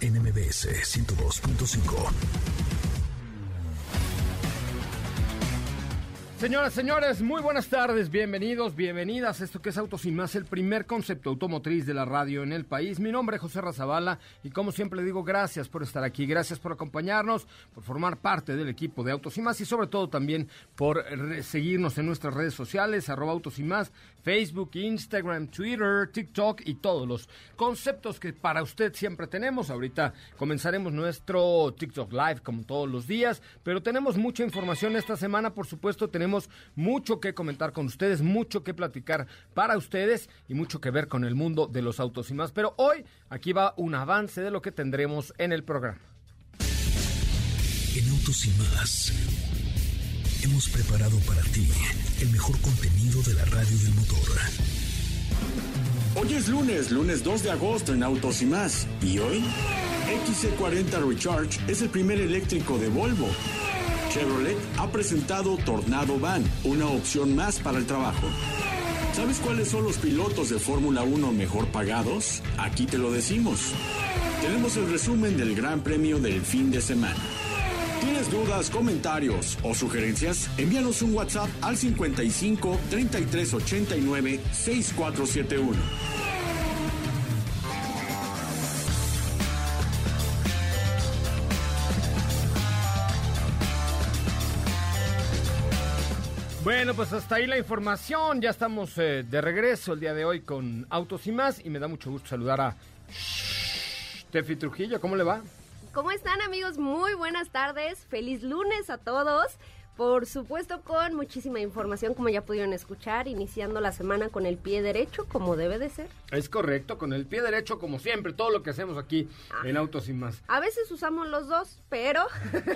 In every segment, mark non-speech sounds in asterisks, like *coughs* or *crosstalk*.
NMBS 102.5. Señoras, señores, muy buenas tardes, bienvenidos, bienvenidas. Esto que es Autos y Más, el primer concepto automotriz de la radio en el país. Mi nombre es José Razabala y como siempre digo, gracias por estar aquí, gracias por acompañarnos, por formar parte del equipo de Autos y Más y sobre todo también por seguirnos en nuestras redes sociales, arroba Autos y Más, Facebook, Instagram, Twitter, TikTok y todos los conceptos que para usted siempre tenemos. Ahorita comenzaremos nuestro TikTok Live como todos los días, pero tenemos mucha información esta semana, por supuesto, tenemos tenemos mucho que comentar con ustedes, mucho que platicar para ustedes y mucho que ver con el mundo de los autos y más. Pero hoy aquí va un avance de lo que tendremos en el programa. En Autos y más hemos preparado para ti el mejor contenido de la radio del motor. Hoy es lunes, lunes 2 de agosto en Autos y más. ¿Y hoy? XC40 Recharge es el primer eléctrico de Volvo Chevrolet ha presentado Tornado Van, una opción más para el trabajo. ¿Sabes cuáles son los pilotos de Fórmula 1 mejor pagados? Aquí te lo decimos. Tenemos el resumen del Gran Premio del fin de semana. ¿Tienes dudas, comentarios o sugerencias? Envíanos un WhatsApp al 55 33 89 6471. Bueno, pues hasta ahí la información. Ya estamos eh, de regreso el día de hoy con Autos y más. Y me da mucho gusto saludar a Tefi Trujillo. ¿Cómo le va? ¿Cómo están amigos? Muy buenas tardes. Feliz lunes a todos. Por supuesto, con muchísima información, como ya pudieron escuchar, iniciando la semana con el pie derecho, como debe de ser. Es correcto, con el pie derecho, como siempre, todo lo que hacemos aquí en Autos y Más. A veces usamos los dos, pero...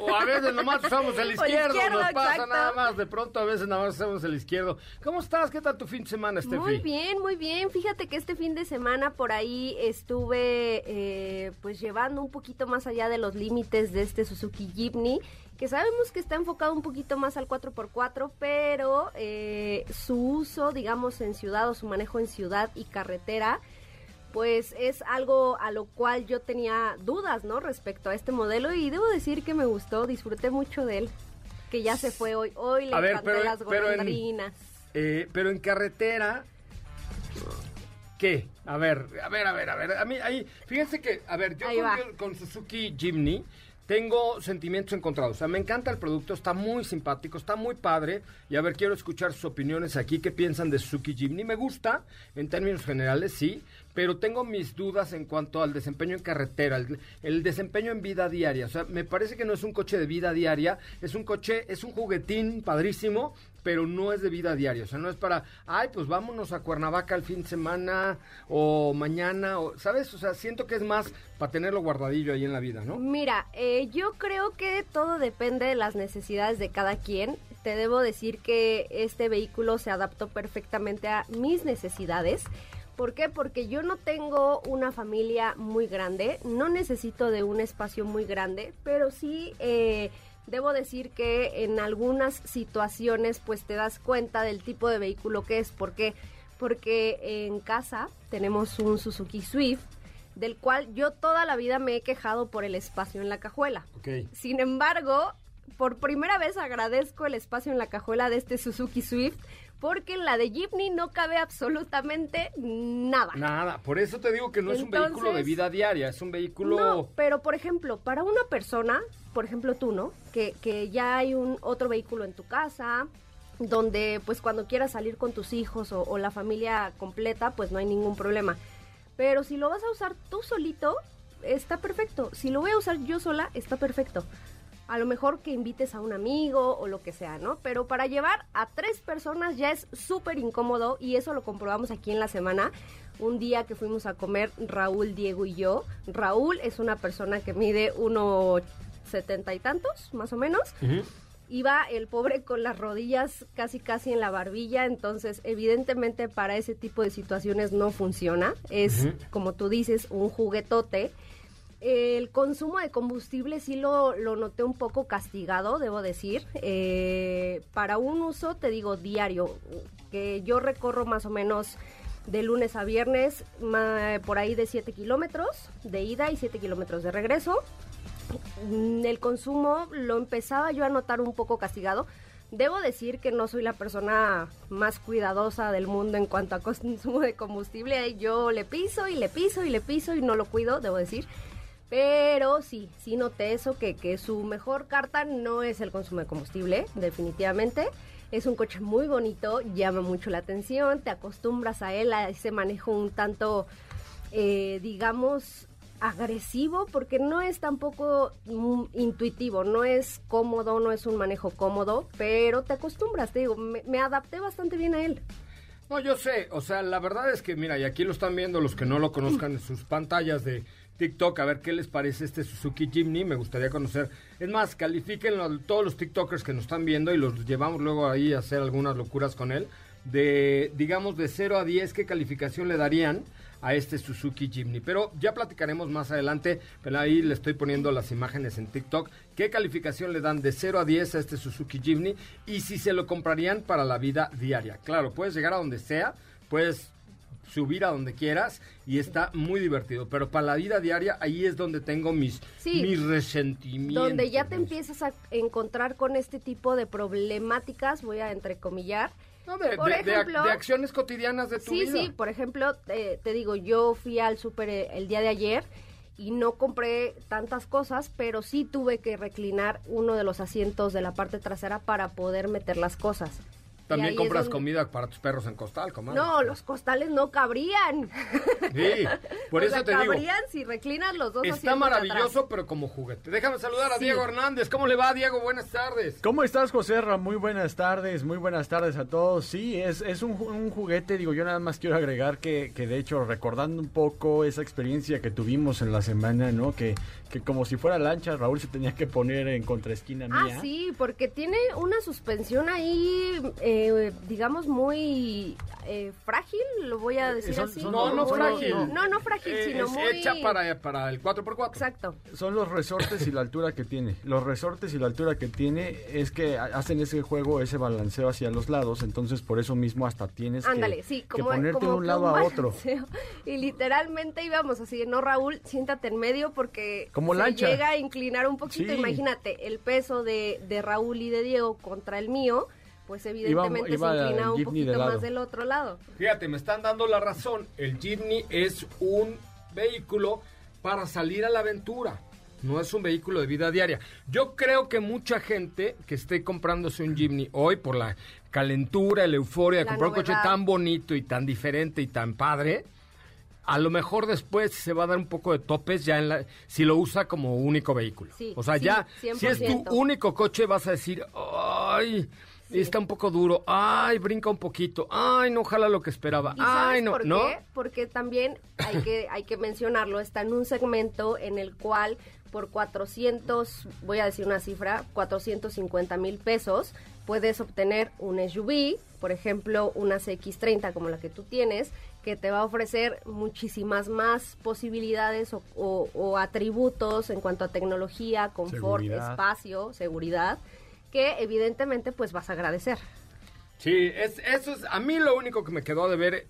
O a veces nomás usamos el *laughs* izquierdo, nos pasa nada más, de pronto a veces nada más usamos el izquierdo. ¿Cómo estás? ¿Qué tal tu fin de semana, Steffi? Muy bien, muy bien. Fíjate que este fin de semana por ahí estuve eh, pues llevando un poquito más allá de los límites de este Suzuki Jimny que sabemos que está enfocado un poquito más al 4x4, pero eh, su uso, digamos, en ciudad o su manejo en ciudad y carretera, pues es algo a lo cual yo tenía dudas, ¿no? Respecto a este modelo y debo decir que me gustó, disfruté mucho de él, que ya se fue hoy. Hoy le encanté las golondrinas. Eh, pero en carretera... ¿Qué? A ver, a ver, a ver, a ver. A mí, ahí, fíjense que, a ver, yo con, con Suzuki Jimny, tengo sentimientos encontrados. O sea, me encanta el producto, está muy simpático, está muy padre. Y a ver, quiero escuchar sus opiniones aquí. ¿Qué piensan de Suzuki Jimny? Me gusta, en términos generales, sí pero tengo mis dudas en cuanto al desempeño en carretera, el, desempeño en vida diaria. O sea, me parece que no es un coche de vida diaria, es un coche, es un juguetín padrísimo, pero no es de vida diaria. O sea, no es para, ay, pues vámonos a Cuernavaca el fin de semana o mañana, o, ¿sabes? O sea, siento que es más para tenerlo guardadillo ahí en la vida, ¿no? Mira, eh, yo creo que todo depende de las necesidades de cada quien. Te debo decir que este vehículo se adaptó perfectamente a mis necesidades. ¿Por qué? Porque yo no tengo una familia muy grande, no necesito de un espacio muy grande, pero sí eh, debo decir que en algunas situaciones pues te das cuenta del tipo de vehículo que es. ¿Por qué? Porque en casa tenemos un Suzuki Swift del cual yo toda la vida me he quejado por el espacio en la cajuela. Sin embargo, por primera vez agradezco el espacio en la cajuela de este Suzuki Swift porque en la de Jeepney no cabe absolutamente nada. Nada, por eso te digo que no es un vehículo de vida diaria, es un vehículo... No, pero por ejemplo, para una persona, por ejemplo tú, ¿no? Que, que ya hay un otro vehículo en tu casa, donde pues cuando quieras salir con tus hijos o, o la familia completa, pues no hay ningún problema. Pero si lo vas a usar tú solito, está perfecto. Si lo voy a usar yo sola, está perfecto. A lo mejor que invites a un amigo o lo que sea, ¿no? Pero para llevar a tres personas ya es súper incómodo y eso lo comprobamos aquí en la semana. Un día que fuimos a comer Raúl, Diego y yo. Raúl es una persona que mide uno setenta y tantos, más o menos. Iba el pobre con las rodillas casi casi en la barbilla, entonces evidentemente para ese tipo de situaciones no funciona. Es, como tú dices, un juguetote. El consumo de combustible sí lo, lo noté un poco castigado, debo decir. Eh, para un uso, te digo, diario, que yo recorro más o menos de lunes a viernes por ahí de 7 kilómetros de ida y 7 kilómetros de regreso. Mm, El consumo lo empezaba yo a notar un poco castigado. Debo decir que no soy la persona más cuidadosa del mundo en cuanto a *laughs* consumo de combustible. Yo le piso y le piso y le piso y no lo cuido, debo decir. Pero sí, sí noté eso, que, que su mejor carta no es el consumo de combustible, definitivamente. Es un coche muy bonito, llama mucho la atención, te acostumbras a él, a ese manejo un tanto, eh, digamos, agresivo, porque no es tampoco mm, intuitivo, no es cómodo, no es un manejo cómodo, pero te acostumbras, te digo, me, me adapté bastante bien a él. No, yo sé, o sea, la verdad es que, mira, y aquí lo están viendo los que no lo conozcan en sus pantallas de TikTok, a ver qué les parece este Suzuki Jimny, me gustaría conocer. Es más, califiquen a todos los TikTokers que nos están viendo y los llevamos luego ahí a hacer algunas locuras con él. De, digamos, de 0 a 10, ¿qué calificación le darían a este Suzuki Jimny? Pero ya platicaremos más adelante, pero ahí le estoy poniendo las imágenes en TikTok. ¿Qué calificación le dan de 0 a 10 a este Suzuki Jimny? Y si se lo comprarían para la vida diaria. Claro, puedes llegar a donde sea, puedes subir a donde quieras y está muy divertido. Pero para la vida diaria, ahí es donde tengo mis, Sí. mis resentimientos. Donde ya te empiezas a encontrar con este tipo de problemáticas, voy a entrecomillar. No, de, Por de- ejemplo- de acciones cotidianas de tu Sí, vida. sí, por ejemplo, te, te digo, yo fui al súper eh, el día de ayer y no compré tantas cosas, pero sí tuve que reclinar uno de los asientos de la parte trasera para poder meter las cosas. También compras donde- comida para tus perros en costal, comadre. No, los costales no cabrían. Sí, *laughs* por O eso sea, te digo. cabrían si reclinas los dos Está maravilloso, pero como juguete. Déjame saludar a Sí. Diego Hernández. ¿Cómo le va, Diego? Buenas tardes. ¿Cómo estás, José Ra? Muy buenas tardes, muy buenas tardes a todos. Sí, es, es un, un juguete, digo, yo nada más quiero agregar que, que de hecho, recordando un poco esa experiencia que tuvimos en la semana, ¿no? Que, que como si fuera lancha, Raúl se tenía que poner en contraesquina Ah, mía. sí, porque tiene una suspensión ahí, eh, digamos, muy eh, frágil, lo voy a decir son- así. son- No, no frágil. No, no frágil, Eh, sino es muy... hecha para, para el 4x4. Exacto. Son los resortes y la altura que tiene. Los resortes y la altura que tiene es que ha- hacen ese juego, ese balanceo hacia los lados, entonces por eso mismo hasta tienes que- sí, que, ponerte como de un lado a otro. *laughs* Y literalmente íbamos así, de, no Raúl, siéntate en medio porque Como se lancha. llega a inclinar un poquito. Sí. Imagínate, el peso de, de Raúl y de Diego contra el mío, pues evidentemente iba se el inclina un de poquito más del otro lado. Fíjate, me están dando la razón. El Jimny es un vehículo para salir a la aventura. No es un vehículo de vida diaria. Yo creo que mucha gente que esté comprándose un Jimny hoy por la calentura, la euforia de La comprar un coche tan bonito y tan diferente y tan padre, a lo mejor después se va a dar un poco de topes ya en la, si lo usa como único vehículo. Sí, o sea, sí, ya, si es tu 100%. único coche, vas a decir, ay, está un poco duro, ay, brinca un poquito, ay, no jala lo que esperaba, ¿Y sabes ay, no, por ¿no? qué? Porque también hay que, *coughs* hay que mencionarlo, está en un segmento en el cual por 400, voy a decir una cifra, 450 mil pesos, puedes obtener un SUV, por ejemplo, una CX30 como la que tú tienes, que te va a ofrecer muchísimas más posibilidades o, o- o atributos en cuanto a tecnología, confort, Seguridad. espacio, seguridad, que evidentemente pues vas a agradecer. Sí, es, eso es, a mí lo único que me quedó de ver,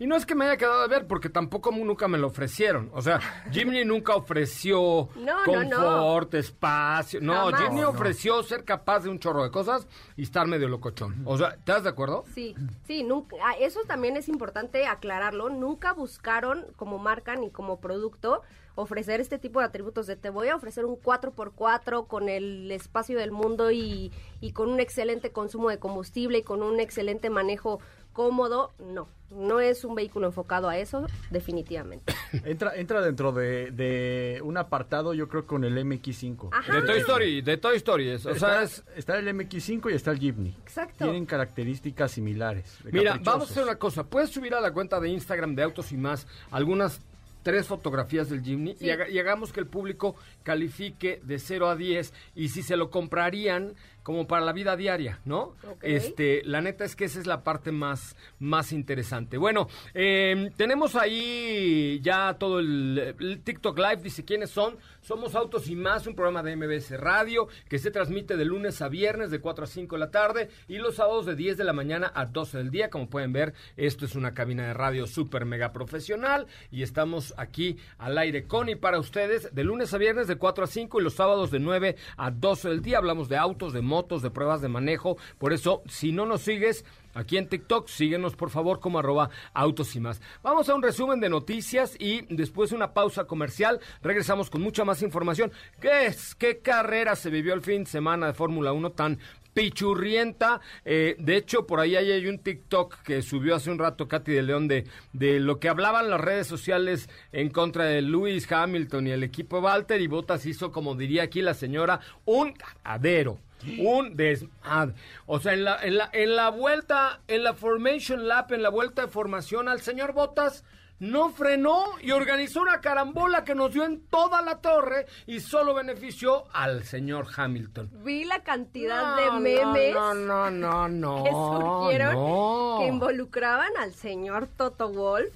Y no es que me haya quedado de ver, porque tampoco nunca me lo ofrecieron. O sea, *laughs* Jimny nunca ofreció No, no, no. confort, espacio. No, Jamás. Jimny No, ofreció ser capaz de un chorro de cosas y estar medio locochón. O sea, ¿estás de acuerdo? Sí, sí, nunca, ah, eso también es importante aclararlo. Nunca buscaron como marca ni como producto ofrecer este tipo de atributos de te voy a ofrecer un 4x4 con el espacio del mundo y, y con un excelente consumo de combustible y con un excelente manejo cómodo. No, no es un vehículo enfocado a eso, definitivamente. *coughs* Entra, entra dentro de, de un apartado, yo creo, con el MX5. Ajá. De Toy Story, de Toy Story. es- O sea, está, es... está el MX5 y está el Jeepney. Exacto. Tienen características similares. Mira, vamos a hacer una cosa. Puedes subir a la cuenta de Instagram de Autos y Más algunas tres fotografías del Jimny Sí. y, haga- y hagamos que el público califique de 0 a 10 y si se lo comprarían como para la vida diaria, ¿no? Este, la neta es que esa es la parte más, más interesante. Bueno, eh, tenemos ahí ya todo el, el TikTok Live, dice quiénes son. Somos Autos y Más, un programa de MBS Radio que se transmite de lunes a viernes de 4 a 5 de la tarde y los sábados de 10 de la mañana a 12 del día. Como pueden ver, esto es una cabina de radio súper mega profesional y estamos aquí al aire con y para ustedes de lunes a viernes de 4 a 5 y los sábados de 9 a 12 del día. Hablamos de autos, de motos, de pruebas de manejo. Por eso, si no nos sigues, Aquí en TikTok, síguenos por favor como arroba autos y más. Vamos a un resumen de noticias y después de una pausa comercial regresamos con mucha más información. ¿Qué es? ¿Qué carrera se vivió el fin de semana de Fórmula 1 tan pichurrienta? Eh, de hecho, por ahí hay un TikTok que subió hace un rato Katy de León de, de lo que hablaban las redes sociales en contra de Lewis Hamilton y el equipo Walter y Bottas hizo, como diría aquí la señora, un cagadero. Un desmadre. O sea, en la, en la, en la vuelta, en la Formation Lap, en la vuelta de formación, al señor Botas no frenó y organizó una carambola que nos dio en toda la torre y solo benefició al señor Hamilton. Vi la cantidad No, de no, memes No, no, no, *laughs* no. que surgieron no. que involucraban al señor Toto Wolf.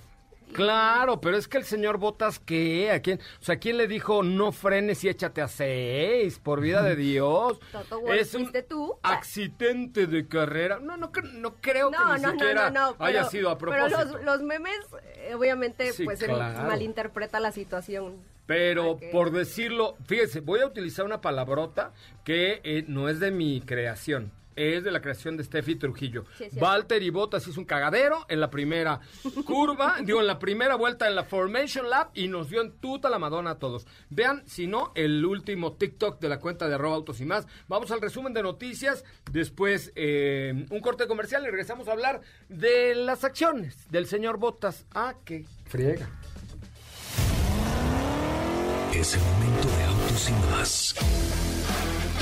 Claro, pero es que el señor Botas, ¿qué? ¿A quién? O sea, ¿quién le dijo no frenes y échate a seis? Por vida de *laughs* Dios. Toto es un ¿fuiste tú? accidente de carrera. No, no, no creo que No, ni no, no, siquiera no, no. haya sido a propósito. Pero los, los memes, eh, obviamente, Sí, pues claro. malinterpreta la situación. Pero por decirlo, fíjese, voy a utilizar una palabrota que eh, no es de mi creación. Es de la creación de Steffi Trujillo. Sí. Walter y Bottas hizo un cagadero en la primera curva, *laughs* digo, en la primera vuelta en la Formation Lab y nos dio en tuta la Madonna a todos. Vean, si no, el último TikTok de la cuenta de arroba autos y más. Vamos al resumen de noticias, después eh, un corte comercial y regresamos a hablar de las acciones del señor Bottas. Ah, qué friega. Es el momento de autos y más.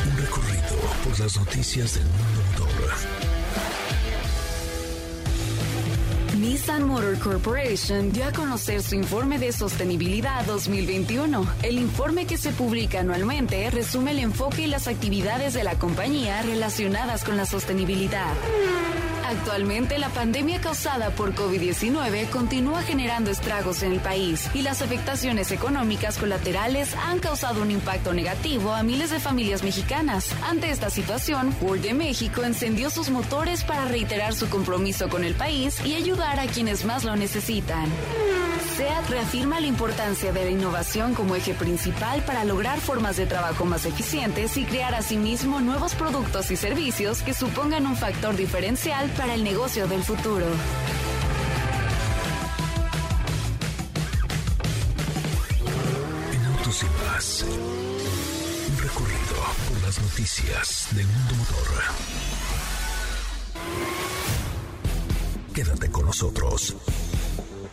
Un recorrido por las noticias del mundo motor. Nissan Motor Corporation dio a conocer su informe de sostenibilidad 2021. El informe que se publica anualmente resume el enfoque y las actividades de la compañía relacionadas con la sostenibilidad. Actualmente la pandemia causada por COVID-19 continúa generando estragos en el país y las afectaciones económicas colaterales han causado un impacto negativo a miles de familias mexicanas. Ante esta situación, Ford de México encendió sus motores para reiterar su compromiso con el país y ayudar a quienes más lo necesitan. SEAT reafirma la importancia de la innovación como eje principal para lograr formas de trabajo más eficientes y crear asimismo nuevos productos y servicios que supongan un factor diferencial para el negocio del futuro. En autos y más. Un recorrido por las noticias del mundo motor. Quédate con nosotros.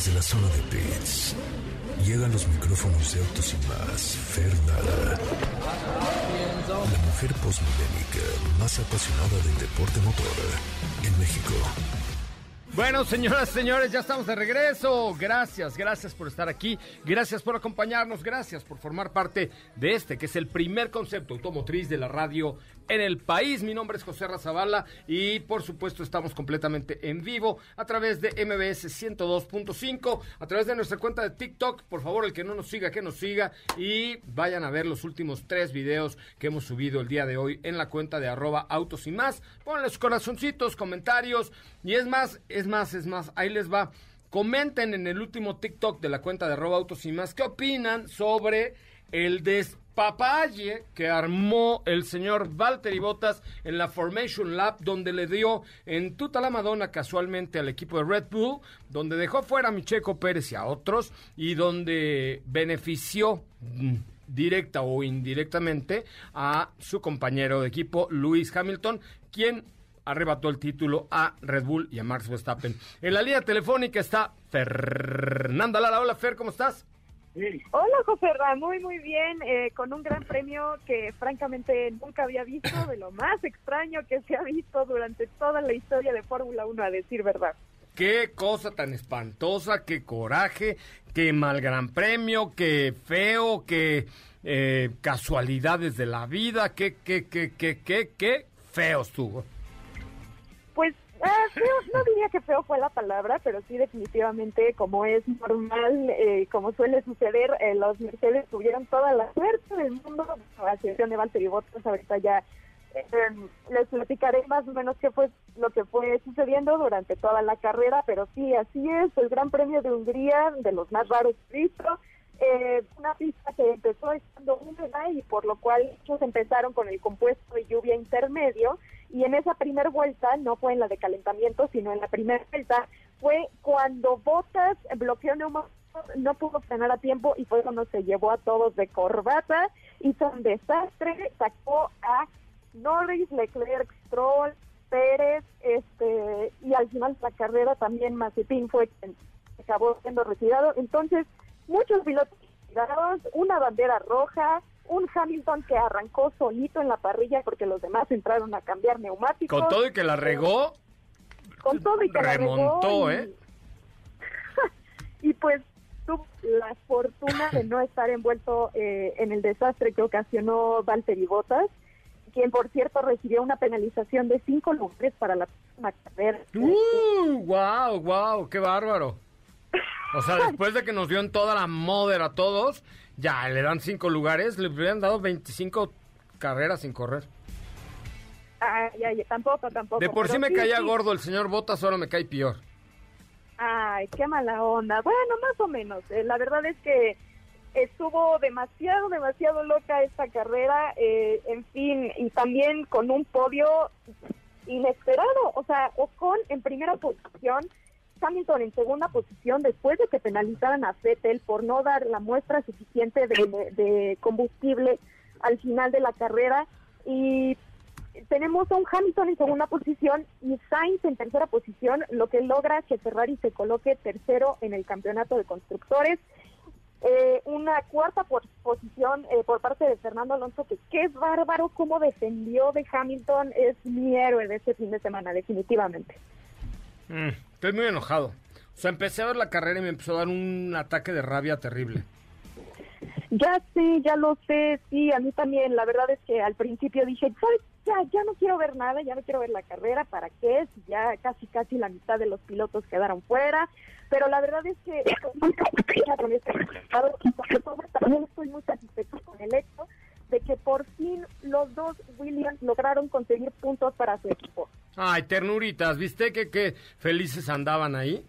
Desde la zona de pits, llegan los micrófonos de Autos y más, Fernanda. La mujer postmodernica más apasionada del deporte motor en México. Bueno, señoras, señores, ya estamos de regreso. Gracias, gracias por estar aquí. Gracias por acompañarnos. Gracias por formar parte de este, que es el primer concepto automotriz de la radio en el país. Mi nombre es José Razabala y por supuesto estamos completamente en vivo a través de MBS 102.5, a través de nuestra cuenta de TikTok. Por favor, el que no nos siga, que nos siga y vayan a ver los últimos tres videos que hemos subido el día de hoy en la cuenta de arroba autos y más. Ponle sus corazoncitos, comentarios y es más, es más, es más, ahí les va. Comenten en el último TikTok de la cuenta de arroba autos y más qué opinan sobre el des papaye que armó el señor Valtteri Bottas en la Formation Lab, donde le dio en tuta la Madonna casualmente al equipo de Red Bull, donde dejó fuera a Micheco Pérez y a otros, y donde benefició mm, directa o indirectamente a su compañero de equipo, Lewis Hamilton, quien arrebató el título a Red Bull y a Max Verstappen. En la línea telefónica está Fernanda Lara. Hola Fer, ¿cómo estás? Hola José Ra, muy muy bien, eh, con un gran premio que francamente nunca había visto, de lo más extraño que se ha visto durante toda la historia de Fórmula 1, a decir verdad. Qué cosa tan espantosa, qué coraje, qué mal gran premio, qué feo, qué eh, casualidades de la vida, qué, qué, qué, qué, qué, qué feo estuvo. Pues Ah, no diría que feo fue la palabra, pero sí definitivamente, como es normal, eh, como suele suceder, eh, los Mercedes tuvieron toda la suerte del mundo, a excepción de Valtteri Bottas, ahorita ya eh, les platicaré más o menos qué fue lo que fue sucediendo durante toda la carrera, pero sí, así es, el Gran Premio de Hungría, de los más raros visto, eh, una pista que empezó estando húmeda y por lo cual ellos empezaron con el compuesto de lluvia intermedio y en esa primera vuelta, no fue en la de calentamiento, sino en la primera vuelta, fue cuando Botas bloqueó neumáticos, no pudo frenar a tiempo y fue cuando se llevó a todos de corbata, hizo un desastre, sacó a Norris, Leclerc, Stroll, Pérez, este, y al final la carrera también Mazepin fue quien acabó siendo retirado. Entonces, muchos pilotos una bandera roja, un Hamilton que arrancó solito en la parrilla porque los demás entraron a cambiar neumáticos. Con todo y que la regó. Con todo y que remontó, la regó. ¿eh? *laughs* y pues tuvo la fortuna de no estar envuelto eh, en el desastre que ocasionó Valtteri Bottas, quien por cierto recibió una penalización de cinco lugares para la próxima carrera. ¡Uh! ¡Wow, wow! ¡Qué bárbaro! O sea, después de que nos dio en toda la moda a todos, ya le dan cinco lugares, le hubieran dado 25 carreras sin correr. Ay, ay, tampoco, tampoco. De por sí me caía gordo el señor Botas, ahora me cae peor. Ay, qué mala onda. Bueno, más o menos. Eh, la verdad es que estuvo demasiado, demasiado loca esta carrera. Eh, en fin, y también con un podio inesperado. O sea, Ocon en primera posición, Hamilton en segunda posición después de que penalizaran a Vettel por no dar la muestra suficiente de, combustible al final de la carrera. Y tenemos a un Hamilton en segunda posición y Sainz en tercera posición, lo que logra que Ferrari se coloque tercero en el campeonato de constructores. Eh, una cuarta posición eh, por parte de Fernando Alonso, que qué bárbaro cómo defendió de Hamilton, es mi héroe de este fin de semana, definitivamente. Mm, estoy muy enojado. O sea, empecé a ver la carrera y me empezó a dar un ataque de rabia terrible. Ya sé, ya lo sé, sí, a mí también. La verdad es que al principio dije, Ya, ya no quiero ver nada, ya no quiero ver la carrera, ¿para qué? Ya casi, casi la mitad de los pilotos quedaron fuera. Pero la verdad es que también estoy muy satisfecho con el hecho de que por fin los dos Williams lograron conseguir puntos para su equipo. Ay, ternuritas, ¿viste que, que felices andaban ahí?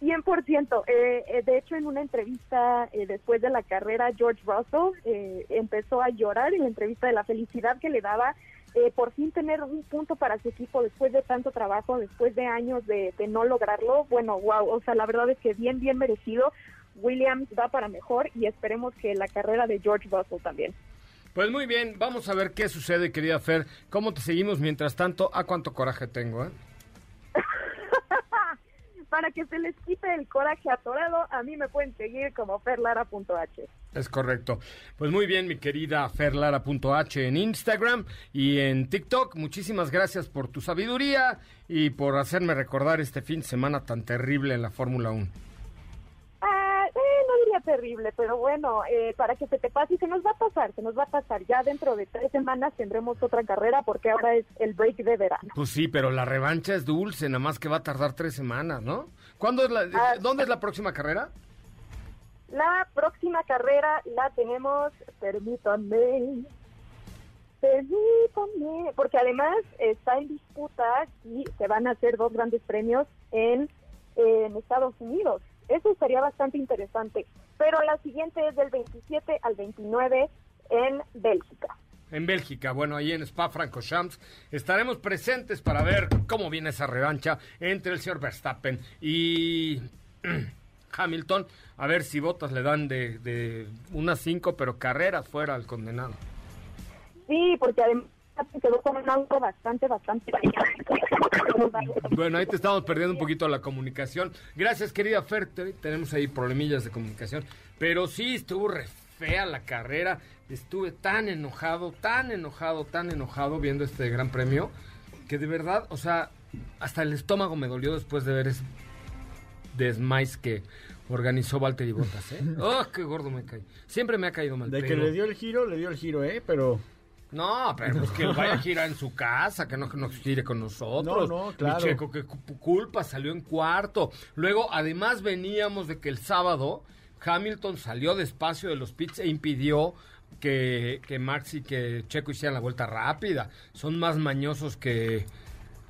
100%. Eh, eh, de hecho, en una entrevista eh, después de la carrera, George Russell eh, empezó a llorar en la entrevista de la felicidad que le daba eh, por fin tener un punto para su equipo después de tanto trabajo, después de años de, de no lograrlo. Bueno, wow, o sea, la verdad es que bien, bien merecido. Williams va para mejor y esperemos que la carrera de George Russell también. Pues muy bien, vamos a ver qué sucede, querida Fer. ¿Cómo te seguimos mientras tanto? ¿A cuánto coraje tengo, eh? *laughs* Para que se les quite el coraje atorado, a mí me pueden seguir como ferlara.h. Es correcto. Pues muy bien, mi querida ferlara.h en Instagram y en TikTok. Muchísimas gracias por tu sabiduría y por hacerme recordar este fin de semana tan terrible en la Fórmula 1. Terrible, pero bueno, eh, para que se te pase y se nos va a pasar, se nos va a pasar. Ya dentro de tres semanas tendremos otra carrera porque ahora es el break de verano. Pues sí, pero la revancha es dulce, nada más que va a tardar tres semanas, ¿no? ¿Cuándo es la, Ah, ¿Dónde es la próxima carrera? La próxima carrera la tenemos, permítanme, permítanme, porque además está en disputa y se van a hacer dos grandes premios en, en Estados Unidos. Eso sería bastante interesante. Pero la siguiente es del 27 al 29 en Bélgica. En Bélgica, bueno, ahí en Spa Francorchamps estaremos presentes para ver cómo viene esa revancha entre el señor Verstappen y *clears throat* Hamilton, a ver si botas le dan de, de unas cinco, pero carreras fuera al condenado. Sí, porque además se quedó con un auto bastante, bastante... Bueno, ahí te estamos perdiendo un poquito la comunicación. Gracias, querida Fer. te- Tenemos ahí problemillas de comunicación. Pero sí, estuvo re fea la carrera. Estuve tan enojado, tan enojado, tan enojado viendo este gran premio. Que de verdad, o sea, hasta el estómago me dolió después de ver ese desmais que organizó Valtteri Bottas, ¿eh? *laughs* ¡Oh, qué gordo me cae! Siempre me ha caído mal. De que pero- le dio el giro, le dio el giro, ¿eh? Pero no, pero pues que vaya a girar en su casa, que no, que no gire con nosotros. No, no, claro. Mi Checo, que cu- culpa, salió en cuarto. Luego, además, veníamos de que el sábado Hamilton salió despacio de los pits e impidió que, que Max y que Checo hicieran la vuelta rápida. Son más mañosos que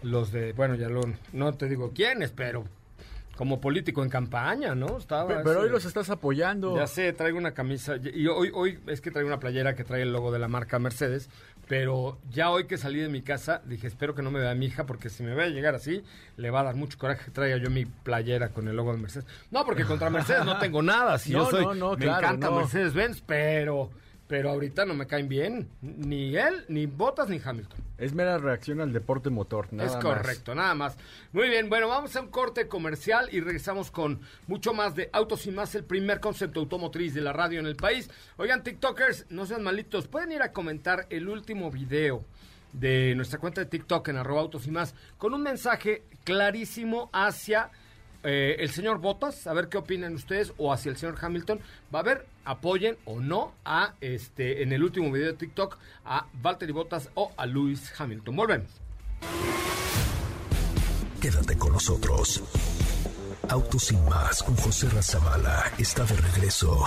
los de, bueno, ya lo, no te digo quiénes, pero como político en campaña, ¿no? Estaba Pe- Pero ese- hoy los estás apoyando. ya sé, traigo una camisa. Y hoy, hoy es que traigo una playera que trae el logo de la marca Mercedes. Pero ya hoy que salí de mi casa, dije, espero que no me vea mi hija, porque si me ve a llegar así, le va a dar mucho coraje que traiga yo mi playera con el logo de Mercedes. No, porque contra Mercedes no tengo nada. Si *laughs* yo No, soy, no, no, me claro, encanta no. Mercedes-Benz, pero, pero ahorita no me caen bien. Ni él, ni Bottas, ni Hamilton. Es mera reacción al deporte motor. Nada es más. correcto, nada más. Muy bien, bueno, vamos a un corte comercial y regresamos con mucho más de Autos y Más, el primer concepto automotriz de la radio en el país. Oigan, TikTokers, no sean malitos, pueden ir a comentar el último video de nuestra cuenta de TikTok en arroba Autos y Más con un mensaje clarísimo hacia eh, el señor Botas, a ver qué opinan ustedes, o hacia el señor Hamilton. Va a ver, apoyen o no a este en el último video de TikTok a Valtteri Botas o a Lewis Hamilton. Volvemos. Quédate con nosotros. Autos sin más con José Razabala está de regreso.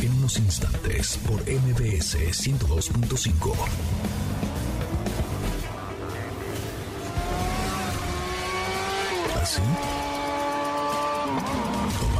En unos instantes por MBS 102.5.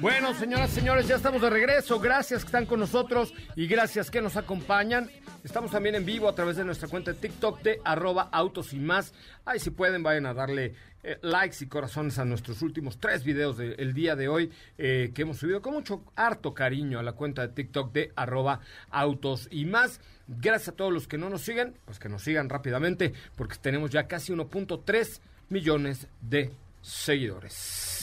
Bueno, señoras y señores, ya estamos de regreso. Gracias que están con nosotros y gracias que nos acompañan. Estamos también en vivo a través de nuestra cuenta de TikTok de arroba autos y más. Ahí si pueden, vayan a darle eh, likes y corazones a nuestros últimos tres videos del día de hoy eh, que hemos subido con mucho harto cariño a la cuenta de TikTok de arroba autos y más. Gracias a todos los que no nos siguen, pues que nos sigan rápidamente porque tenemos ya casi 1.3 millones de seguidores.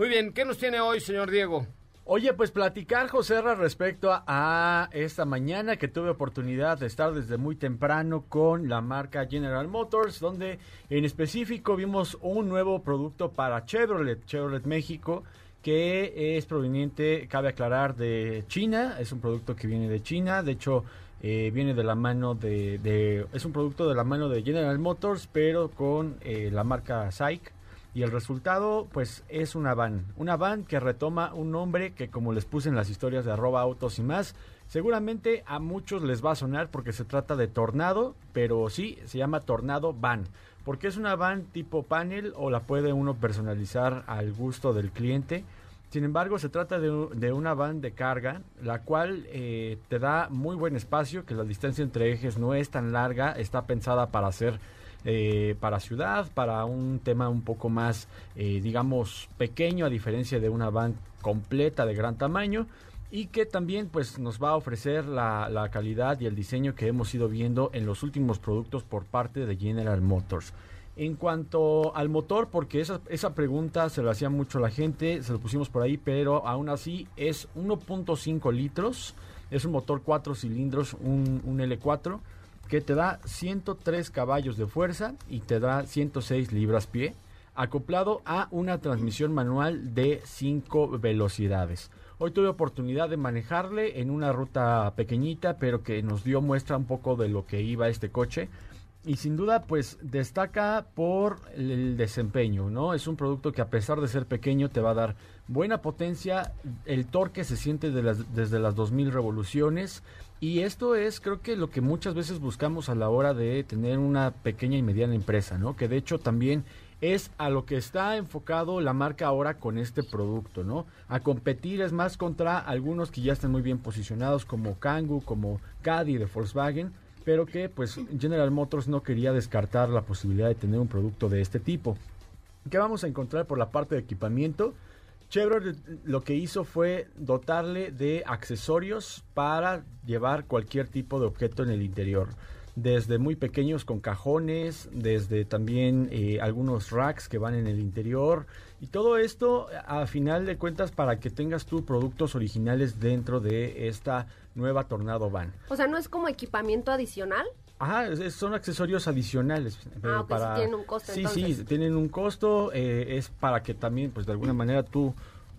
Muy bien, ¿qué nos tiene hoy, señor Diego? Oye, pues platicar, José, respecto a, esta mañana que tuve oportunidad de estar desde muy temprano con la marca General Motors, donde en específico vimos un nuevo producto para Chevrolet, Chevrolet México, que es proveniente, cabe aclarar, de China, es un producto que viene de China, de hecho eh, viene de la mano de, de- es un producto de la mano de General Motors, pero con eh, la marca SAIC. Y el resultado, pues, es una van. Una van que retoma un nombre que, como les puse en las historias de arroba autos y más, seguramente a muchos les va a sonar porque se trata de Tornado, pero sí, se llama Tornado Van. Porque es una van tipo panel o la puede uno personalizar al gusto del cliente. Sin embargo, se trata de, de una van de carga, la cual eh, te da muy buen espacio, que la distancia entre ejes no es tan larga, está pensada para hacer eh, para ciudad, para un tema un poco más, eh, digamos, pequeño, a diferencia de una van completa de gran tamaño. y que también pues nos va a ofrecer la, calidad y el diseño que hemos ido viendo en los últimos productos por parte de General Motors. En cuanto al motor, porque esa, pregunta se lo hacía mucho la gente, se lo pusimos por ahí, pero aún así es 1.5 litros, es un motor 4 cilindros, un L4, que te da 103 caballos de fuerza y te da 106 libras pie, acoplado a una transmisión manual de 5 velocidades. Hoy tuve oportunidad de manejarle en una ruta pequeñita, pero que nos dio muestra un poco de lo que iba este coche y sin duda pues destaca por el desempeño, ¿no? Es un producto que a pesar de ser pequeño te va a dar buena potencia, el torque se siente de las, desde las 2000 revoluciones y esto es creo que lo que muchas veces buscamos a la hora de tener una pequeña y mediana empresa, ¿no? Que de hecho también es a lo que está enfocado la marca ahora con este producto, ¿no? A competir es más contra algunos que ya están muy bien posicionados como Kangoo, como Caddy de Volkswagen, pero que pues General Motors no quería descartar la posibilidad de tener un producto de este tipo. ¿Qué vamos a encontrar por la parte de equipamiento? Chevrolet lo que hizo fue dotarle de accesorios para llevar cualquier tipo de objeto en el interior. Desde muy pequeños con cajones, desde también eh, algunos racks que van en el interior. Y todo esto, a final de cuentas, para que tengas tus productos originales dentro de esta nueva Tornado Van. O sea, ¿no es como equipamiento adicional? Ajá, es- son accesorios adicionales. eh, Ah, ok, sí tienen un costo, Sí, entonces. sí, tienen un costo. eh, es para que también, pues de alguna manera tú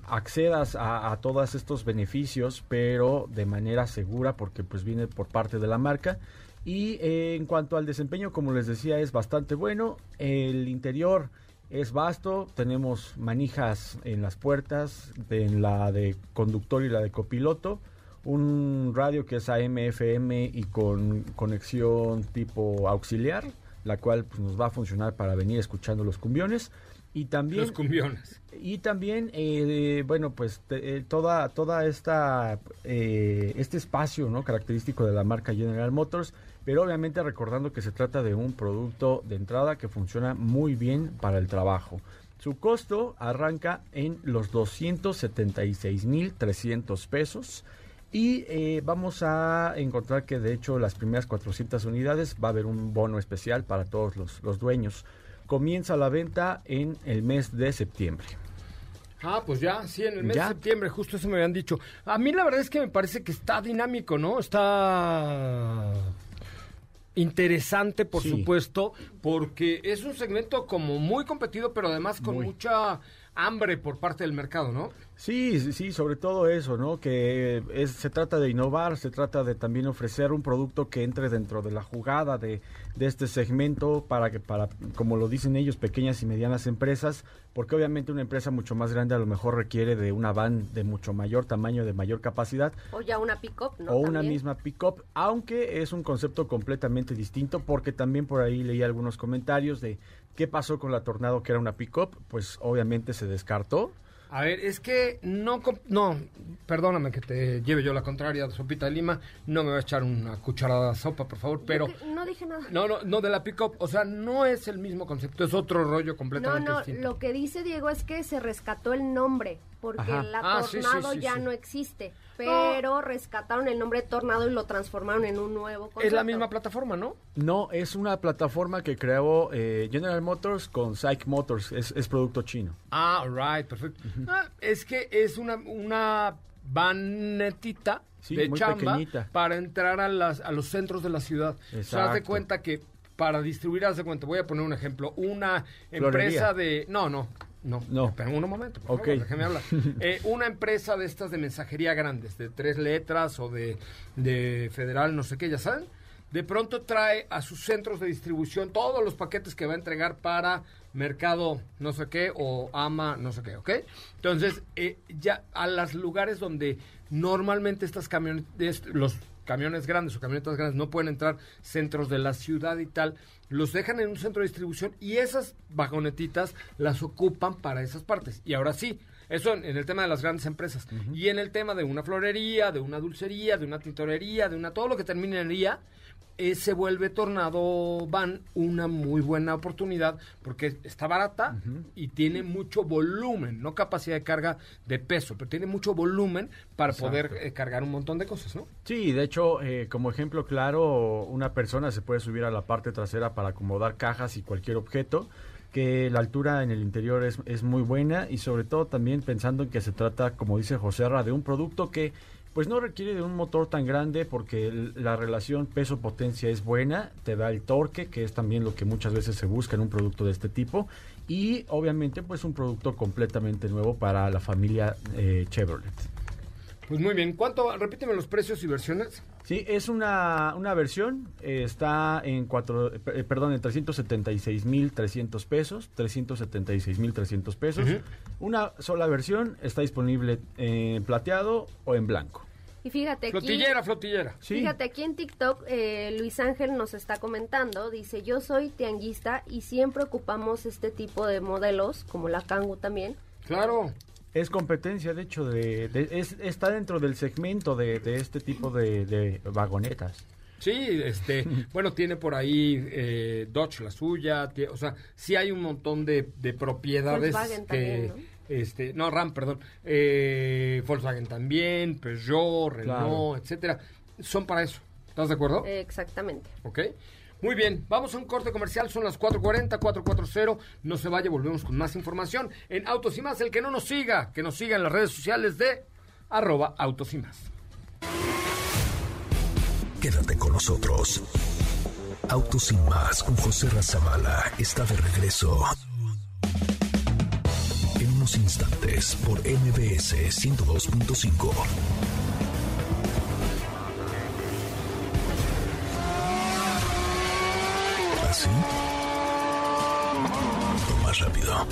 accedas a, a todos estos beneficios, pero de manera segura, porque pues viene por parte de la marca. Y eh, en cuanto al desempeño, como les decía, es bastante bueno. El interior es vasto, tenemos manijas en las puertas, en la de conductor y la de copiloto un radio que es AM, FM y con conexión tipo auxiliar, la cual pues, nos va a funcionar para venir escuchando los cumbiones. Y también, Los cumbiones. y también eh, bueno, pues eh, toda, toda esta, eh, este espacio ¿no? característico de la marca General Motors, pero obviamente recordando que se trata de un producto de entrada que funciona muy bien para el trabajo. Su costo arranca en los 276.300 pesos. Y eh, vamos a encontrar que de hecho las primeras 400 unidades va a haber un bono especial para todos los, los dueños. Comienza la venta en el mes de septiembre. Ah, pues ya, sí, en el mes Ya. de septiembre, justo eso me habían dicho. A mí la verdad es que me parece que está dinámico, ¿no? Está interesante, por Sí. supuesto, porque es un segmento como muy competido, pero además con Muy. mucha hambre por parte del mercado, ¿no? Sí, sí, sí, sobre todo eso, ¿no? Que es, se trata de innovar, se trata de también ofrecer un producto que entre dentro de la jugada de, de este segmento para que, para, como lo dicen ellos, pequeñas y medianas empresas, porque obviamente una empresa mucho más grande a lo mejor requiere de una van de mucho mayor tamaño, de mayor capacidad, O ya una pick-up, ¿no? o una misma pick-up, aunque es un concepto completamente distinto porque también por ahí leí algunos comentarios de qué pasó con la Tornado que era una pick-up, pues obviamente se descartó. A ver, es que no, no, perdóname que te lleve yo la contraria sopita de lima, no me voy a echar una cucharada de sopa, por favor, pero... Que- no dije nada. No, no, no de la pick-up, o sea, no es el mismo concepto, es otro rollo No, completamente no, distinto. lo que dice Diego es que se rescató el nombre, porque Ajá. la Ah, sí, sí, Tornado sí, ya sí. no existe, pero rescataron el nombre Tornado y lo transformaron en un nuevo concepto. Es la misma plataforma, ¿no? No, es una plataforma que creó eh, General Motors con Psych Motors, es, es producto chino. Ah, right, perfecto. Ah, es que es una, una vanetita Sí, de muy chamba pequeñita. para entrar a, las, a los centros de la ciudad. O sea, haz de cuenta que para distribuir, haz de cuenta, voy a poner un ejemplo, una Florería. empresa de... No, no, no. No. Espera un momento, por Ok. favor, déjeme hablar. *laughs* Eh, una empresa de estas de mensajería grandes, de tres letras o de, de federal, no sé qué, ya saben. De pronto trae a sus centros de distribución todos los paquetes que va a entregar para mercado no sé qué o ama no sé qué, ¿ok? Entonces, eh, ya a los lugares donde normalmente estas camionetas, los camiones grandes o camionetas grandes no pueden entrar centros de la ciudad y tal, los dejan en un centro de distribución y esas vagonetitas las ocupan para esas partes. Y ahora sí, Eso en, en el tema de las grandes empresas. Y en el tema de una florería, de una dulcería, de una tintorería, de una todo lo que termine en eh, se vuelve Tornado Van una muy buena oportunidad porque está barata y tiene mucho volumen, no capacidad de carga de peso, pero tiene mucho volumen para poder eh, cargar un montón de cosas, ¿no? Sí, de hecho, eh, como ejemplo claro, una persona se puede subir a la parte trasera para acomodar cajas y cualquier objeto que la altura en el interior es, es muy buena y sobre todo también pensando en que se trata, como dice José Arra, de un producto que pues no requiere de un motor tan grande porque la relación peso-potencia es buena, te da el torque, que es también lo que muchas veces se busca en un producto de este tipo, y obviamente pues un producto completamente nuevo para la familia eh, Chevrolet. Pues muy bien. ¿Cuánto? Repíteme los precios y versiones. Sí, es una, una versión, eh, está en cuatro, eh, per- perdón, en 376.300 pesos, 376.300 pesos. Ujú. Una sola versión está disponible en plateado o en blanco. Y fíjate aquí... Flotillera, flotillera. Sí. Fíjate, aquí en TikTok eh, Luis Ángel nos está comentando, dice, yo soy tianguista y siempre ocupamos este tipo de modelos, como la Kangoo también. Claro. Es competencia, de hecho, de, de- es, está dentro del segmento de, de este tipo de, de vagonetas. Sí, este, *laughs* bueno, tiene por ahí eh, Dodge la suya, tie- o sea, sí hay un montón de, de propiedades Volkswagen que, también, este, no, Ram, perdón, eh, Volkswagen también, Peugeot, Renault, Claro. etcétera, son para eso. ¿Estás de acuerdo? Exactamente. ¿Ok? Muy bien, vamos a un corte comercial, son las 4.40, 4.40, no se vaya, volvemos con más información en Autos y Más, el que no nos siga, que nos siga en las redes sociales de arroba Autos y Más. Quédate con nosotros. Autos sin más con José Razabala está de regreso. En unos instantes por MBS 102.5. Lo más rápido.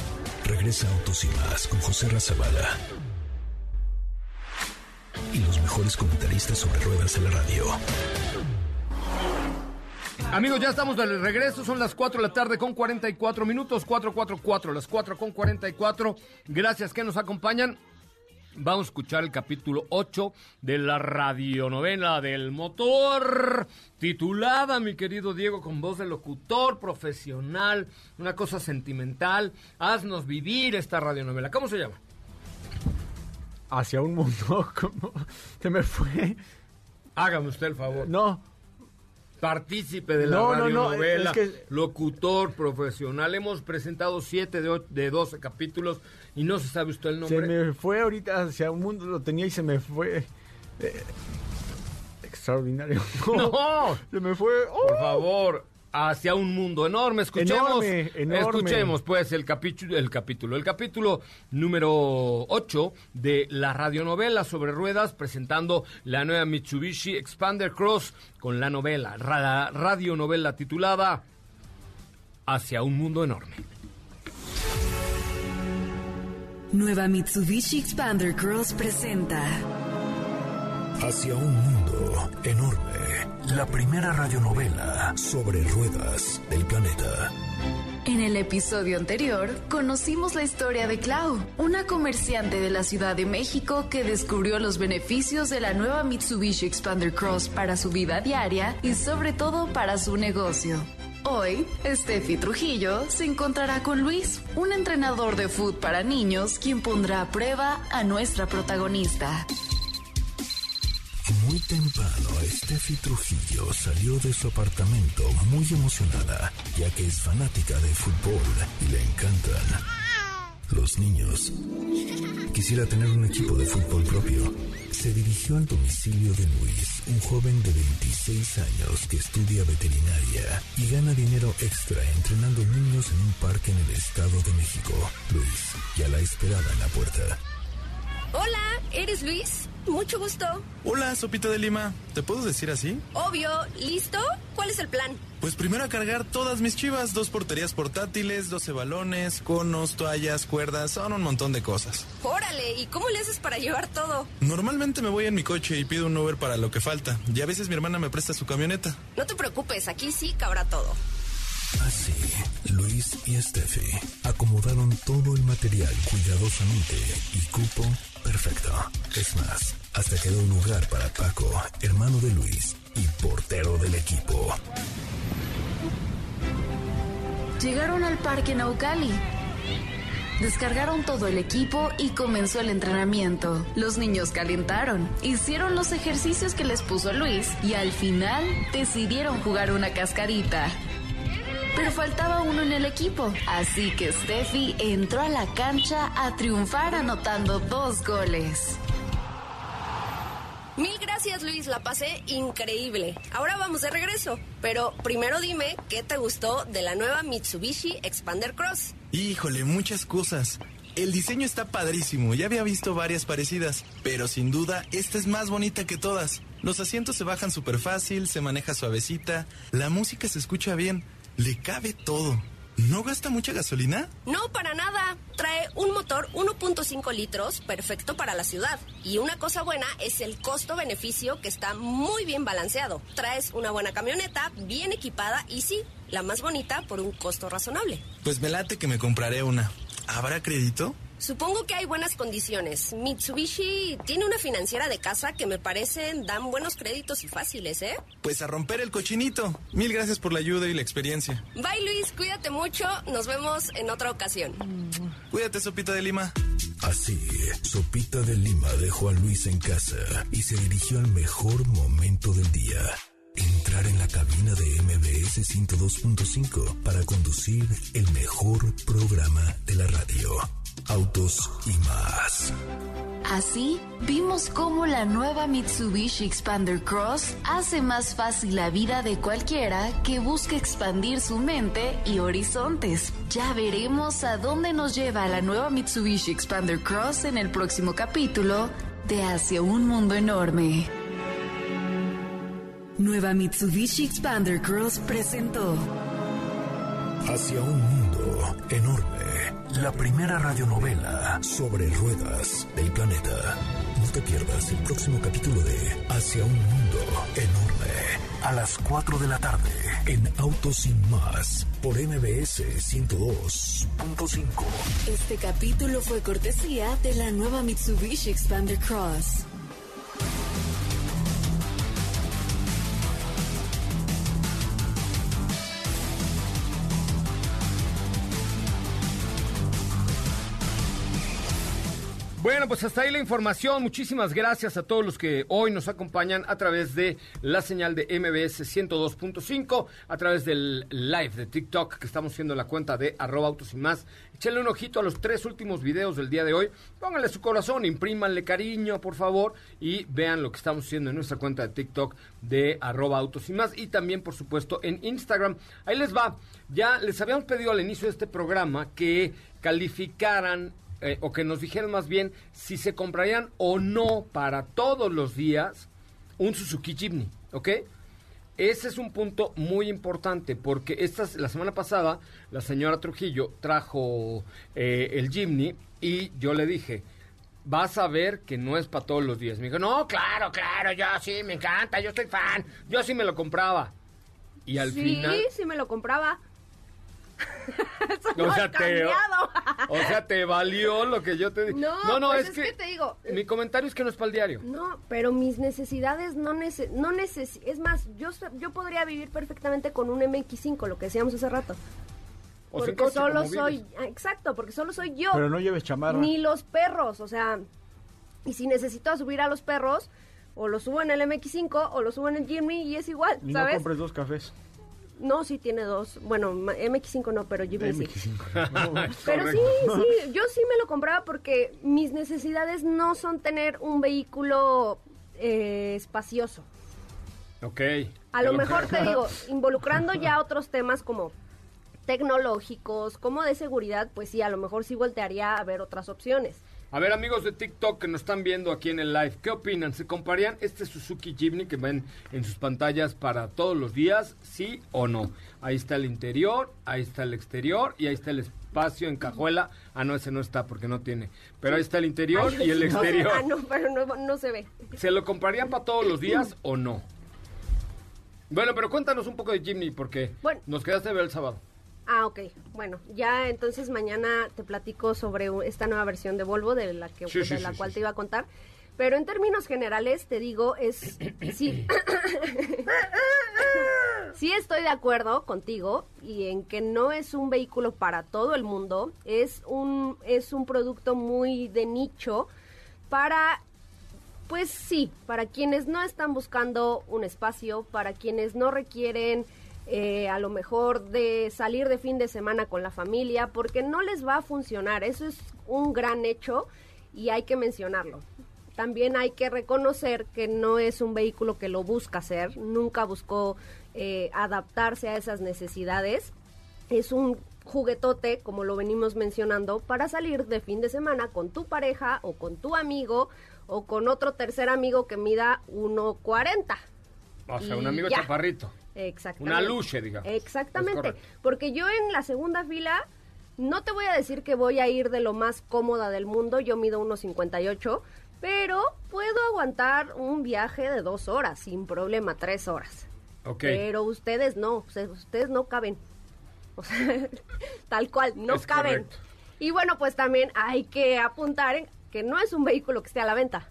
Regresa Autos y más con José Razabala. Y los mejores comentaristas sobre ruedas de la radio. Amigos, ya estamos de regreso, son las 4 de la tarde con 44 minutos, 444, las 4 con 44. Gracias que nos acompañan. Vamos a escuchar el capítulo 8 de la radionovela del motor, titulada, mi querido Diego, con voz de locutor profesional, una cosa sentimental. Haznos vivir esta radionovela. ¿Cómo se llama? Hacia un mundo *laughs* como... Se me fue... Hágame usted el favor. No, Partícipe de la No, no, no, radionovela, es que- locutor profesional. Hemos presentado 7 de, de 12 capítulos y no se sabe usted el se nombre. me fue ahorita hacia un mundo, lo tenía y se me fue... eh, extraordinario. *laughs* ¡No! Se me fue... ¡oh! Por favor, hacia un mundo enorme. Escuchemos, Enorme, enorme. escuchemos pues el capítulo, el capítulo, el capítulo número 8 de la radionovela sobre ruedas presentando la nueva Mitsubishi Expander Cross con la novela, ra- radionovela titulada Hacia un mundo enorme. Nueva Mitsubishi Expander Cross presenta Hacia un mundo enorme. La primera radionovela sobre ruedas del planeta. En el episodio anterior, conocimos la historia de Clau, una comerciante de la Ciudad de México que descubrió los beneficios de la nueva Mitsubishi Expander Cross para su vida diaria y sobre todo para su negocio. Hoy, Steffi Trujillo se encontrará con Luis, un entrenador de foot para niños, quien pondrá a prueba a nuestra protagonista. Muy temprano, Steffi Trujillo salió de su apartamento muy emocionada, ya que es fanática de fútbol y le encantan los niños. Quisiera tener un equipo de fútbol propio. Se dirigió al domicilio de Luis, un joven de 26 años que estudia veterinaria y gana dinero extra entrenando niños en un parque en el Estado de México. Luis ya la esperaba en la puerta. Hola, ¿eres Luis? Mucho gusto. Hola, Sopita de Lima. ¿Te puedo decir así? Obvio, ¿listo? ¿Cuál es el plan? Pues primero a cargar todas mis chivas, dos porterías portátiles, 12 balones, conos, toallas, cuerdas, son un montón de cosas. Órale, ¿y cómo le haces para llevar todo? Normalmente me voy en mi coche y pido un Uber para lo que falta, y a veces mi hermana me presta su camioneta. No te preocupes, aquí sí cabrá todo. Así, Luis y Steffi acomodaron todo el material cuidadosamente y cupo perfecto. Es más, hasta quedó un lugar para Paco, hermano de Luis y portero del equipo. Llegaron al parque Naucali. Descargaron todo el equipo y comenzó el entrenamiento. Los niños calentaron, hicieron los ejercicios que les puso Luis y al final decidieron jugar una cascarita. Pero faltaba uno en el equipo, así que Steffi entró a la cancha a triunfar anotando dos goles. Mil gracias Luis, la pasé increíble. Ahora vamos de regreso, pero primero dime qué te gustó de la nueva Mitsubishi Expander Cross. Híjole, muchas cosas. El diseño está padrísimo, ya había visto varias parecidas, pero sin duda esta es más bonita que todas. Los asientos se bajan súper fácil, se maneja suavecita, la música se escucha bien, le cabe todo. ¿No gasta mucha gasolina? No, para nada. Trae un motor 1.5 litros, perfecto para la ciudad. Y una cosa buena es el costo-beneficio que está muy bien balanceado. Traes una buena camioneta, bien equipada y sí, la más bonita por un costo razonable. Pues me late que me compraré una. ¿Habrá crédito? Supongo que hay buenas condiciones. Mitsubishi tiene una financiera de casa que me parecen dan buenos créditos y fáciles, ¿eh? Pues a romper el cochinito. Mil gracias por la ayuda y la experiencia. Bye Luis, cuídate mucho. Nos vemos en otra ocasión. Cuídate, Sopita de Lima. Así, Sopita de Lima dejó a Luis en casa y se dirigió al mejor momento del día. Entrar en la cabina de MBS 102.5 para conducir el mejor programa de la radio. Autos y más. Así, vimos cómo la nueva Mitsubishi Expander Cross hace más fácil la vida de cualquiera que busque expandir su mente y horizontes. Ya veremos a dónde nos lleva la nueva Mitsubishi Expander Cross en el próximo capítulo de Hacia un Mundo Enorme. Nueva Mitsubishi Expander Cross presentó Hacia un mundo enorme. La primera radionovela sobre ruedas del planeta. No te pierdas el próximo capítulo de Hacia un mundo enorme. A las 4 de la tarde en Autos sin más por MBS 102.5. Este capítulo fue cortesía de la nueva Mitsubishi Expander Cross. Bueno, pues hasta ahí la información. Muchísimas gracias a todos los que hoy nos acompañan a través de la señal de MBS 102.5, a través del live de TikTok que estamos haciendo en la cuenta de arroba autos y más. Échenle un ojito a los tres últimos videos del día de hoy. Pónganle su corazón, imprímanle cariño, por favor, y vean lo que estamos haciendo en nuestra cuenta de TikTok de arroba autos y más. Y también, por supuesto, en Instagram. Ahí les va. Ya les habíamos pedido al inicio de este programa que calificaran eh, o que nos dijeran más bien si se comprarían o no para todos los días un Suzuki Jimny, ¿ok? Ese es un punto muy importante porque esta, la semana pasada la señora Trujillo trajo eh, el Jimny y yo le dije, vas a ver que no es para todos los días. Me dijo, no, claro, claro, yo sí, me encanta, yo soy fan, yo sí me lo compraba. Y al sí, final... sí me lo compraba. *laughs* Eso O no sea, te, o sea, te valió lo que yo te dije. No, pues es que te digo- Mi comentario es que no es para el diario. No, pero mis necesidades no neces no neces es más, yo yo podría vivir perfectamente con un MX5, lo que decíamos hace rato. O porque coche, solo soy, vives. ah, exacto, porque solo soy yo. Pero no lleves chamarra. Ni los perros, o sea, y si necesito subir a los perros, o los subo en el MX5 o los subo en el Jimny y es igual, Y no ¿sabes? compres dos cafés. No, sí tiene dos. Bueno, ma- MX5 no, pero Jimny *laughs* sí. MX5. Pero sí, sí, yo sí me lo compraba porque mis necesidades no son tener un vehículo eh, espacioso. Ok. A lo mejor te digo, *laughs* involucrando ya otros temas como tecnológicos, como de seguridad, pues sí, a lo mejor sí voltearía a ver otras opciones. A ver, amigos de TikTok que nos están viendo aquí en el live, ¿qué opinan? ¿Se comprarían este Suzuki Jimny que ven en sus pantallas para todos los días? ¿Sí o no? Ahí está el interior, ahí está el exterior y ahí está el espacio en cajuela. Ah, no, ese no está porque no tiene. Pero ahí está el interior Ay, y el no, exterior. Ah, no, pero no, no se ve. ¿Se lo comprarían para todos los días o no? Bueno, pero cuéntanos un poco de Jimny, porque Bueno. nos quedaste de ver el sábado. Ah, ok. Bueno, ya entonces mañana te platico sobre esta nueva versión de Volvo de la que Sí, sí, de la sí, cual te iba a contar. Pero en términos generales te digo es *coughs* sí. *coughs* sí estoy de acuerdo contigo y en que no es un vehículo para todo el mundo, es un es un producto muy de nicho para pues sí, para quienes no están buscando un espacio, para quienes no requieren eh, a lo mejor de salir de fin de semana con la familia, porque no les va a funcionar. Eso es un gran hecho y hay que mencionarlo. También hay que reconocer que no es un vehículo que lo busca hacer, nunca buscó eh, adaptarse a esas necesidades. Es un juguetote, como lo venimos mencionando, para salir de fin de semana con tu pareja o con tu amigo o con otro tercer amigo que mida 1.40. O sea, un amigo ya. chaparrito. Exactamente. Una luche, digamos. Exactamente. Porque yo en la segunda fila no te voy a decir que voy a ir de lo más cómoda del mundo. Yo mido 1.58, pero puedo aguantar un viaje de dos horas sin problema, tres horas. Ok. Pero ustedes no, o sea, ustedes no caben. O sea, *laughs* tal cual, no Es caben. correcto. Y bueno, pues también hay que apuntar en que no es un vehículo que esté a la venta.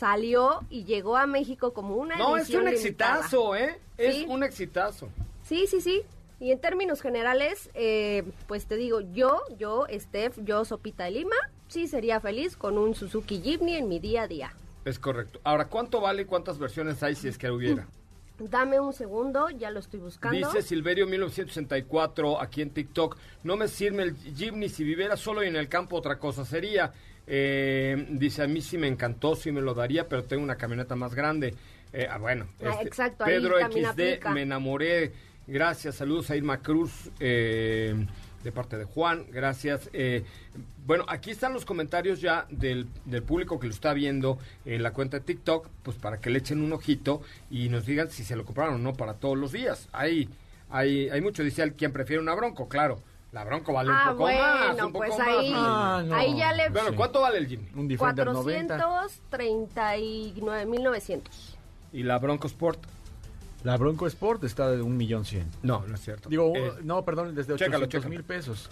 Salió y llegó a México como una No, es un limitada. exitazo, ¿eh? Es Sí. un exitazo. Sí, sí, sí. Y en términos generales, eh, pues te digo, yo, yo, Steph, yo, Sopita de Lima, sí sería feliz con un Suzuki Jimny en mi día a día. Es correcto. Ahora, ¿cuánto vale y cuántas versiones hay si es que hubiera? *clears throat* Dame un segundo, ya lo estoy buscando. Dice Silverio 1964 aquí en TikTok, no me sirve el Jimny, si viviera solo y en el campo otra cosa sería. Eh, dice, a mí sí me encantó, sí me lo daría, pero tengo una camioneta más grande. Eh, ah, bueno, Ah, exacto, ahí Pedro XD, aplica. me enamoré. Gracias, saludos a Irma Cruz. eh, de parte de Juan, gracias. Eh, bueno, aquí están los comentarios ya del, del público que lo está viendo en la cuenta de TikTok, pues para que le echen un ojito y nos digan si se lo compraron o no para todos los días. Hay, hay, hay mucho, dice quien prefiere una Bronco, claro. La Bronco vale Ah, un poco bueno, más, un poco pues más. ahí- Ah, no. ahí ya le... Bueno, ¿cuánto vale el Jimny? Un Defender 90. 439.900. ¿Y la Bronco Sport? La Bronco Sport está de un millón cien. No, no es cierto. Digo, Eh, no, perdón, desde chécalo, 800 chécalo. mil pesos.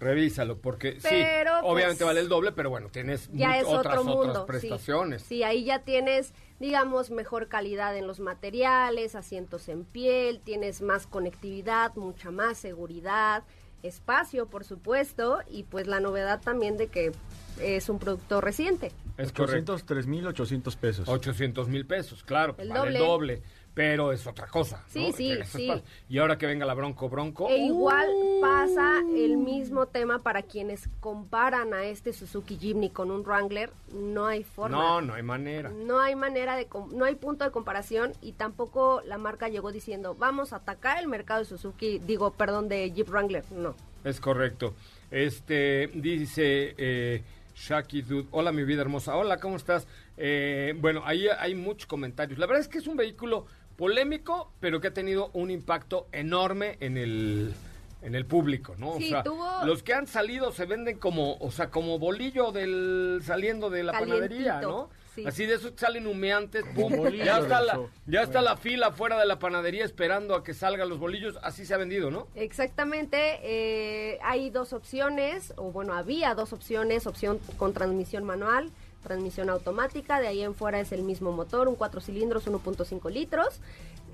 revísalo, porque Pero, sí, pues, obviamente vale el doble, pero bueno, tienes ya es otras, otro otras mundo. sí. prestaciones. Sí, ahí ya tienes, digamos, mejor calidad en los materiales, asientos en piel, tienes más conectividad, mucha más seguridad, espacio, por supuesto, y pues la novedad también de que es un producto reciente. Es correcto. 803 mil 800 pesos. 800 mil pesos, claro, El vale doble. el doble, pero es otra cosa. Sí, ¿no? sí, eso sí. Y ahora que venga la Bronco Bronco. E igual ¡uh! pasa el mismo tema para quienes comparan a este Suzuki Jimny con un Wrangler, no hay forma. No, no hay manera. No hay manera de, no hay punto de comparación y tampoco la marca llegó diciendo, vamos a atacar el mercado de Suzuki, digo, perdón, de Jeep Wrangler, no. Es correcto. Este, dice eh, Shaki Dude, hola mi vida hermosa, hola, ¿cómo estás? Eh, bueno, ahí hay muchos comentarios. La verdad es que es un vehículo polémico, pero que ha tenido un impacto enorme en el en el público, ¿no? Sí, o sea, tuvo- los que han salido se venden como, o sea, como bolillo del saliendo de la panadería, ¿no? sí. Así de esos que salen humeantes, pum, bolillo ya está la eso. ya está la fila fuera de la panadería esperando a que salgan los bolillos, así se ha vendido, ¿no? Exactamente, eh, hay dos opciones, o bueno, había dos opciones, opción con transmisión manual, transmisión automática, de ahí en fuera es el mismo motor, un 4 cilindros, 1.5 litros.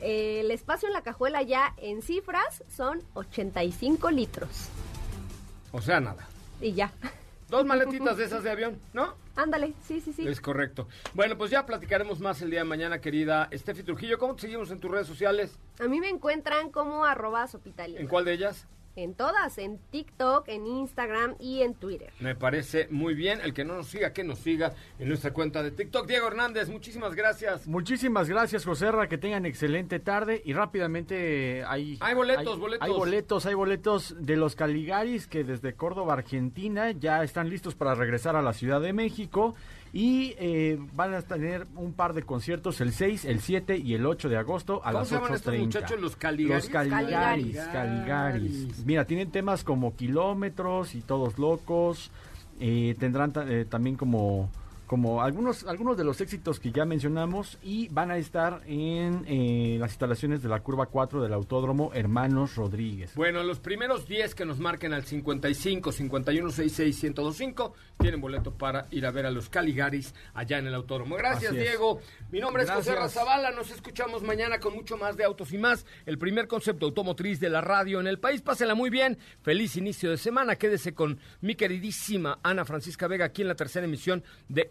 Eh, el espacio en la cajuela ya en cifras son 85 litros. O sea, nada. Y ya. Dos maletitas de *laughs* esas de avión, ¿no? Ándale, sí, sí, sí. Es correcto. Bueno, pues ya platicaremos más el día de mañana, querida Estefi Trujillo. ¿Cómo te seguimos en tus redes sociales? A mí me encuentran como arroba. ¿En cuál de ellas? En todas, en TikTok, en Instagram y en Twitter. Me parece muy bien. El que no nos siga, que nos siga en nuestra cuenta de TikTok. Diego Hernández, muchísimas gracias. Muchísimas gracias, José Ra, que tengan excelente tarde y rápidamente hay... Hay boletos, boletos. Hay boletos, hay boletos de los Caligaris que desde Córdoba, Argentina, ya están listos para regresar a la Ciudad de México y eh, van a tener un par de conciertos el 6, el 7 y el 8 de agosto a ¿Cómo las se llaman estos 8.30. muchachos? ¿Los Caligaris? Los Caligaris, Caligaris. Caligaris. Mira, tienen temas como Kilómetros y Todos Locos. eh, tendrán eh, también como como algunos, algunos de los éxitos que ya mencionamos y van a estar en eh, las instalaciones de la curva 4 del Autódromo Hermanos Rodríguez. Bueno, los primeros 10 que nos marquen al 55 51 66 1025 tienen boleto para ir a ver a los Caligaris allá en el Autódromo. Gracias, Diego. Mi nombre es José Razabala. Nos escuchamos mañana con mucho más de autos y más. El primer concepto automotriz de la radio en el país. Pásela muy bien. Feliz inicio de semana. Quédese con mi queridísima Ana Francisca Vega aquí en la tercera emisión de